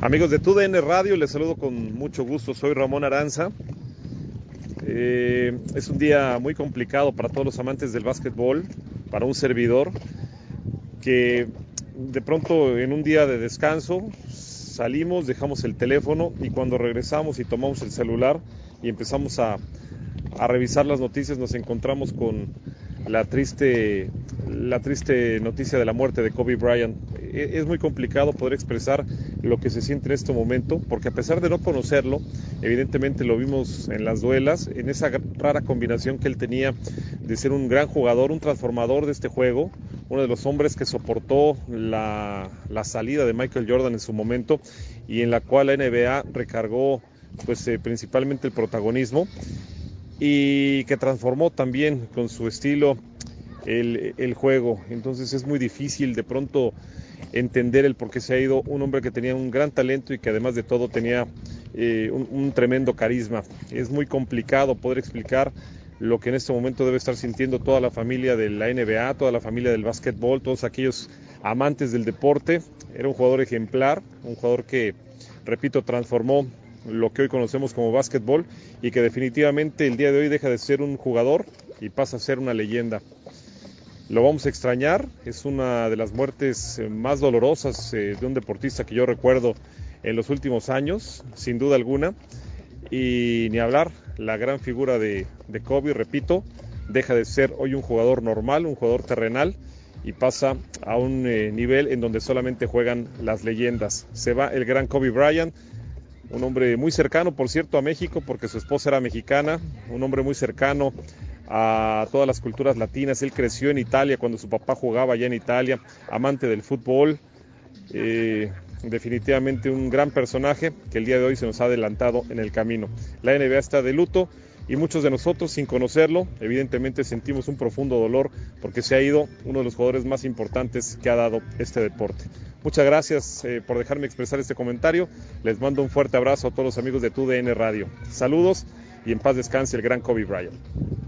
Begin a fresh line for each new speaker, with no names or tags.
Amigos de TUDN Radio, les saludo con mucho gusto. Soy Ramón Aranza. Eh, es un día muy complicado para todos los amantes del básquetbol, para un servidor que de pronto en un día de descanso salimos, dejamos el teléfono y cuando regresamos y tomamos el celular y empezamos a, a revisar las noticias nos encontramos con la triste, la triste noticia de la muerte de Kobe Bryant. E- Es muy complicado poder expresar lo que se siente en este momento, porque a pesar de no conocerlo, evidentemente lo vimos en las duelas, en esa rara combinación que él tenía de ser un gran jugador, un transformador de este juego, uno de los hombres que soportó la, la salida de Michael Jordan en su momento y en la cual la NBA recargó pues eh, principalmente el protagonismo y que transformó también con su estilo el, el, juego. Entonces es muy difícil de pronto entender el por qué se ha ido un hombre que tenía un gran talento y que además de todo tenía eh, un, un, tremendo carisma. Es muy complicado poder explicar lo que en este momento debe estar sintiendo toda la familia de la NBA, toda la familia del básquetbol, todos aquellos amantes del deporte. Era un jugador ejemplar, un jugador que, repito, transformó lo que hoy conocemos como básquetbol y que definitivamente el día de hoy deja de ser un jugador y pasa a ser una leyenda. Lo vamos a extrañar, es una de las muertes más dolorosas de un deportista que yo recuerdo en los últimos años, sin duda alguna. Y ni hablar, la gran figura de, de Kobe, repito, deja de ser hoy un jugador normal, un jugador terrenal y pasa a un eh, nivel en donde solamente juegan las leyendas. Se va el gran Kobe Bryant, un hombre muy cercano, por cierto, a México, porque su esposa era mexicana, un hombre muy cercano a todas las culturas latinas. Él creció en Italia cuando su papá jugaba allá en Italia, amante del fútbol. Eh, definitivamente un gran personaje que el día de hoy se nos ha adelantado en el camino. La NBA está de luto y muchos de nosotros, sin conocerlo, evidentemente sentimos un profundo dolor porque se ha ido uno de los jugadores más importantes que ha dado este deporte. Muchas gracias eh, por dejarme expresar este comentario. Les mando un fuerte abrazo a todos los amigos de TUDN Radio. Saludos y en paz descanse el gran Kobe Bryant.